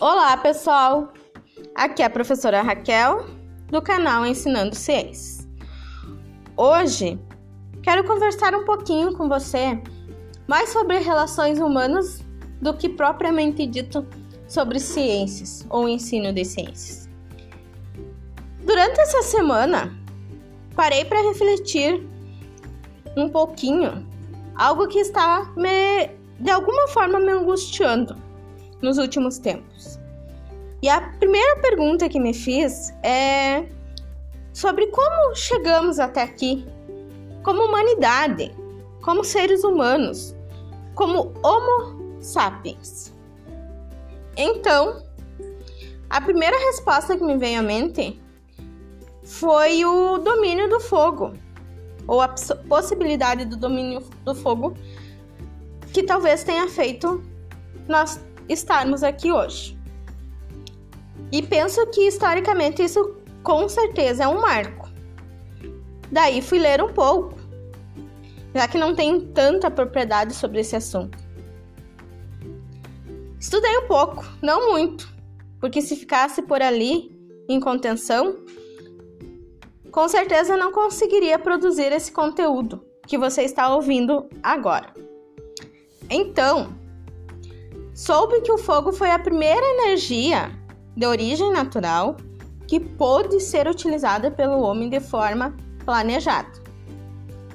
Olá, pessoal! Aqui é a professora Raquel, do canal Ensinando Ciências. Hoje, quero conversar um pouquinho com você mais sobre relações humanas do que propriamente dito sobre ciências ou ensino de ciências. Durante essa semana, parei para refletir um pouquinho algo que está me, de alguma forma me angustiando nos últimos tempos. E a primeira pergunta que me fiz é sobre como chegamos até aqui, como humanidade, como seres humanos, como Homo sapiens. Então, a primeira resposta que me veio à mente foi o domínio do fogo, ou a possibilidade do domínio do fogo que talvez tenha feito nós estarmos aqui hoje. E penso que historicamente isso com certeza é um marco. Daí fui ler um pouco, já que não tenho tanta propriedade sobre esse assunto. Estudei um pouco, não muito, porque se ficasse por ali em contenção, com certeza não conseguiria produzir esse conteúdo que você está ouvindo agora. Então, soube que o fogo foi a primeira energia de origem natural que pôde ser utilizada pelo homem de forma planejada.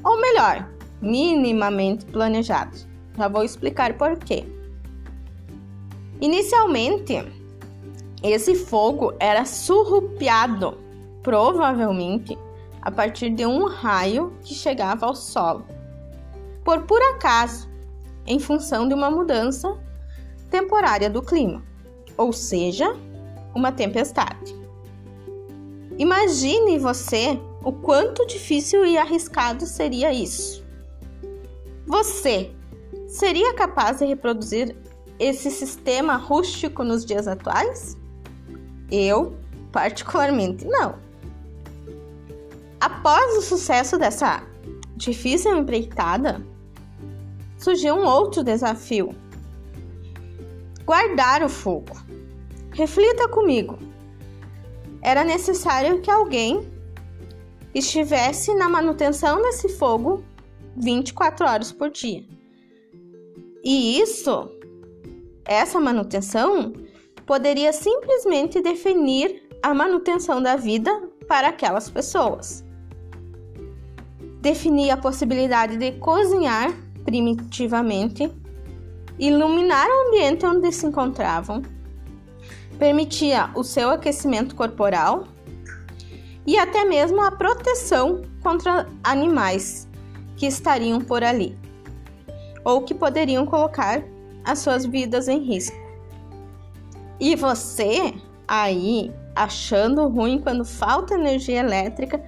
Ou melhor, minimamente planejado. Já vou explicar por quê. Inicialmente, esse fogo era surrupiado, provavelmente a partir de um raio que chegava ao solo. Por por acaso, em função de uma mudança temporária do clima, ou seja, uma tempestade. Imagine você o quanto difícil e arriscado seria isso. Você seria capaz de reproduzir esse sistema rústico nos dias atuais? Eu, particularmente, não. Após o sucesso dessa difícil empreitada, surgiu um outro desafio guardar o fogo. Reflita comigo. Era necessário que alguém estivesse na manutenção desse fogo 24 horas por dia. E isso, essa manutenção, poderia simplesmente definir a manutenção da vida para aquelas pessoas. Definir a possibilidade de cozinhar primitivamente iluminar o ambiente onde se encontravam, permitia o seu aquecimento corporal e até mesmo a proteção contra animais que estariam por ali ou que poderiam colocar as suas vidas em risco. E você aí achando ruim quando falta energia elétrica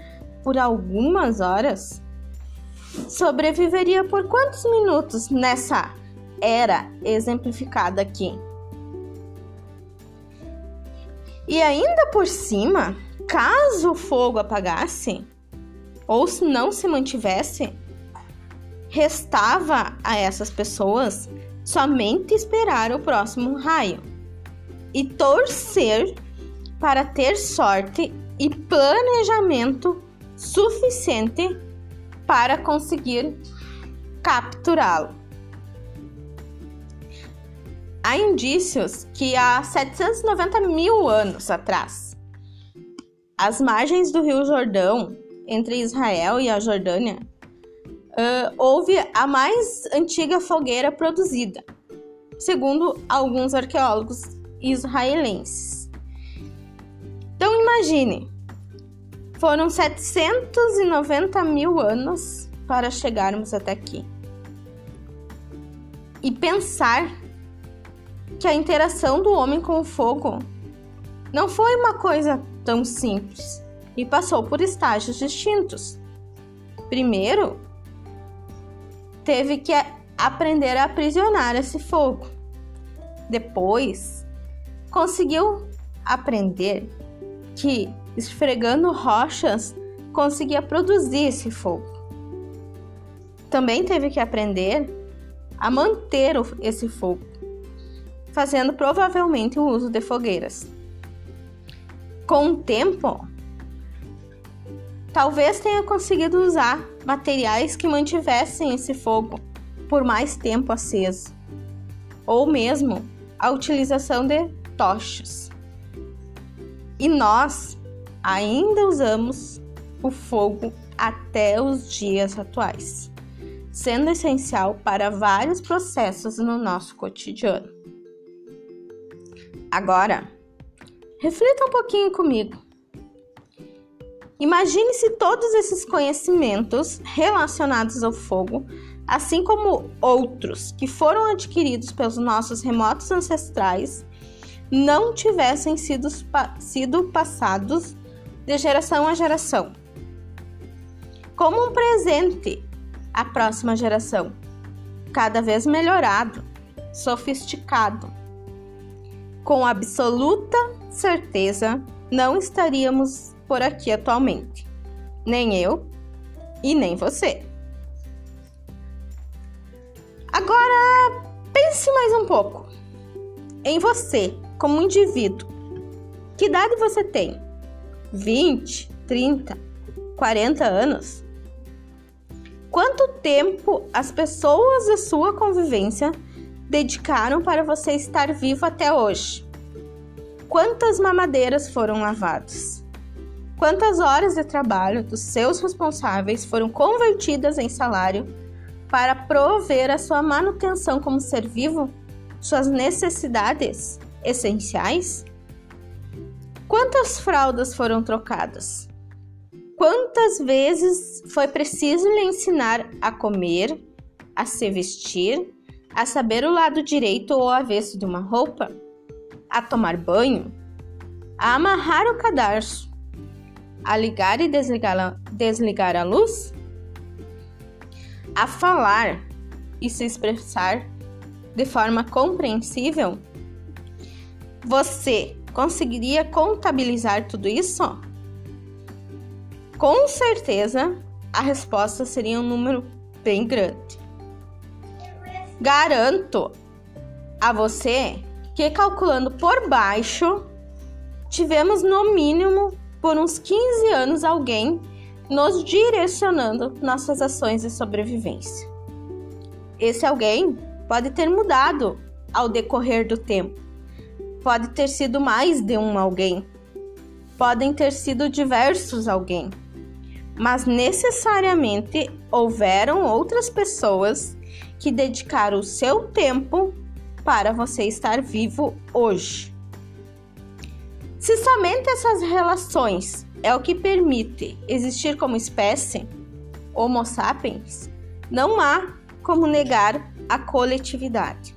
por algumas horas? Sobreviveria por quantos minutos nessa era exemplificada aqui. E ainda por cima, caso o fogo apagasse ou se não se mantivesse, restava a essas pessoas somente esperar o próximo raio e torcer para ter sorte e planejamento suficiente para conseguir capturá-lo há indícios que há 790 mil anos atrás, as margens do Rio Jordão, entre Israel e a Jordânia, uh, houve a mais antiga fogueira produzida, segundo alguns arqueólogos israelenses. Então imagine, foram 790 mil anos para chegarmos até aqui. E pensar que a interação do homem com o fogo não foi uma coisa tão simples e passou por estágios distintos. Primeiro, teve que aprender a aprisionar esse fogo. Depois, conseguiu aprender que esfregando rochas conseguia produzir esse fogo. Também teve que aprender a manter esse fogo fazendo provavelmente o uso de fogueiras. Com o tempo, talvez tenha conseguido usar materiais que mantivessem esse fogo por mais tempo aceso, ou mesmo a utilização de tochas. E nós ainda usamos o fogo até os dias atuais, sendo essencial para vários processos no nosso cotidiano. Agora, reflita um pouquinho comigo. Imagine se todos esses conhecimentos relacionados ao fogo, assim como outros que foram adquiridos pelos nossos remotos ancestrais, não tivessem sido, sido passados de geração a geração como um presente à próxima geração, cada vez melhorado, sofisticado. Com absoluta certeza, não estaríamos por aqui atualmente, nem eu e nem você. Agora, pense mais um pouco em você, como indivíduo. Que idade você tem? 20, 30, 40 anos? Quanto tempo as pessoas da sua convivência dedicaram para você estar vivo até hoje? Quantas mamadeiras foram lavadas? Quantas horas de trabalho dos seus responsáveis foram convertidas em salário para prover a sua manutenção como ser vivo, suas necessidades essenciais? Quantas fraldas foram trocadas? Quantas vezes foi preciso lhe ensinar a comer, a se vestir, a saber o lado direito ou avesso de uma roupa, a tomar banho, a amarrar o cadarço, a ligar e desligar a, desligar a luz, a falar e se expressar de forma compreensível? Você conseguiria contabilizar tudo isso? Com certeza, a resposta seria um número bem grande. Garanto a você que calculando por baixo, tivemos no mínimo por uns 15 anos alguém nos direcionando nossas ações de sobrevivência. Esse alguém pode ter mudado ao decorrer do tempo. Pode ter sido mais de um alguém. Podem ter sido diversos alguém mas necessariamente houveram outras pessoas que dedicaram o seu tempo para você estar vivo hoje. Se somente essas relações é o que permite existir como espécie, Homo sapiens, não há como negar a coletividade.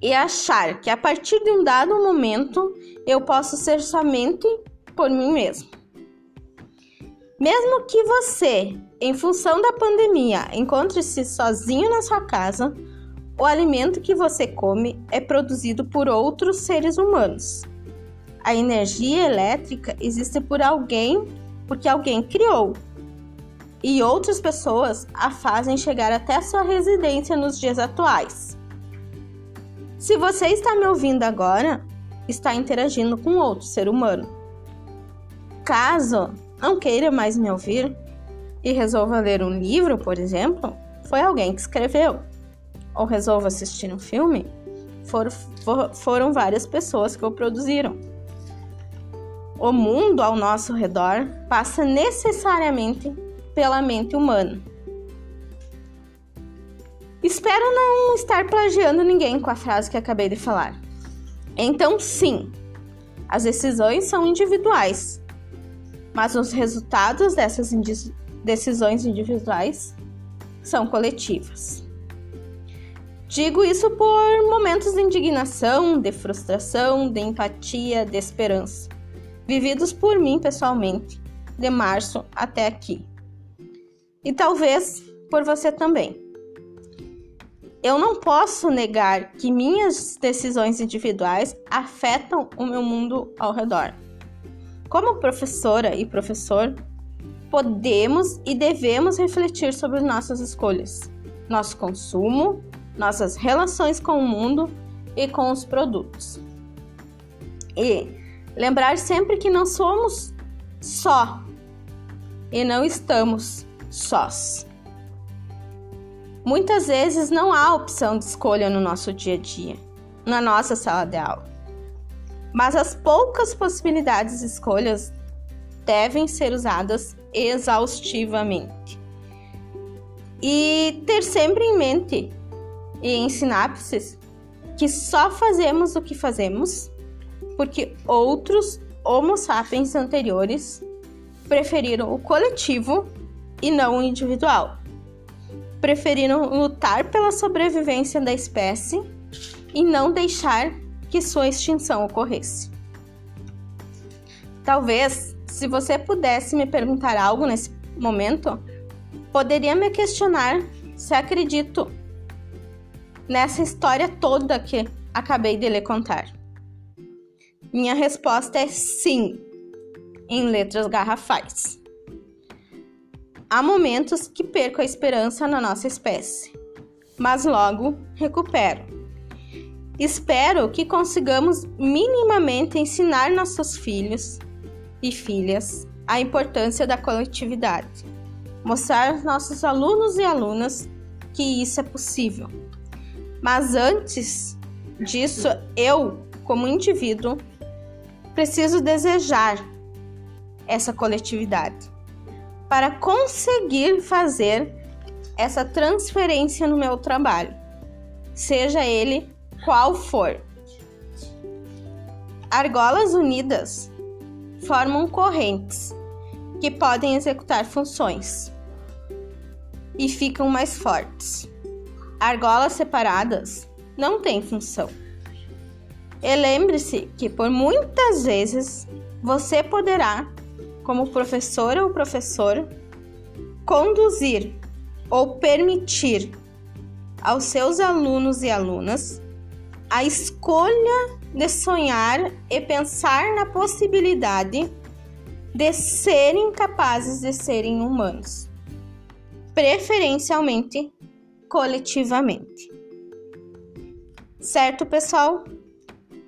E achar que a partir de um dado momento eu posso ser somente por mim mesmo. Mesmo que você, em função da pandemia, encontre-se sozinho na sua casa, o alimento que você come é produzido por outros seres humanos. A energia elétrica existe por alguém, porque alguém criou, e outras pessoas a fazem chegar até sua residência nos dias atuais. Se você está me ouvindo agora, está interagindo com outro ser humano. Caso não queira mais me ouvir e resolva ler um livro, por exemplo, foi alguém que escreveu. Ou resolva assistir um filme, for, for, foram várias pessoas que o produziram. O mundo ao nosso redor passa necessariamente pela mente humana. Espero não estar plagiando ninguém com a frase que acabei de falar. Então, sim, as decisões são individuais mas os resultados dessas decisões individuais são coletivas. Digo isso por momentos de indignação, de frustração, de empatia, de esperança, vividos por mim pessoalmente, de março até aqui. E talvez por você também. Eu não posso negar que minhas decisões individuais afetam o meu mundo ao redor. Como professora e professor, podemos e devemos refletir sobre nossas escolhas, nosso consumo, nossas relações com o mundo e com os produtos. E lembrar sempre que não somos só e não estamos sós. Muitas vezes não há opção de escolha no nosso dia a dia, na nossa sala de aula. Mas as poucas possibilidades de escolhas devem ser usadas exaustivamente. E ter sempre em mente e em sinapses que só fazemos o que fazemos porque outros Homo sapiens anteriores preferiram o coletivo e não o individual. Preferiram lutar pela sobrevivência da espécie e não deixar que sua extinção ocorresse. Talvez, se você pudesse me perguntar algo nesse momento, poderia me questionar se acredito nessa história toda que acabei de lhe contar. Minha resposta é sim, em letras garrafais. Há momentos que perco a esperança na nossa espécie, mas logo recupero. Espero que consigamos minimamente ensinar nossos filhos e filhas a importância da coletividade, mostrar aos nossos alunos e alunas que isso é possível. Mas antes disso, eu, como indivíduo, preciso desejar essa coletividade para conseguir fazer essa transferência no meu trabalho, seja ele qual for. Argolas unidas formam correntes que podem executar funções e ficam mais fortes. Argolas separadas não têm função. E lembre-se que por muitas vezes você poderá, como professora ou professor, conduzir ou permitir aos seus alunos e alunas a escolha de sonhar e pensar na possibilidade de serem capazes de serem humanos, preferencialmente coletivamente. Certo, pessoal?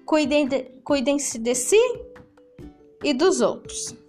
Cuidem-se de, cuidem de si e dos outros.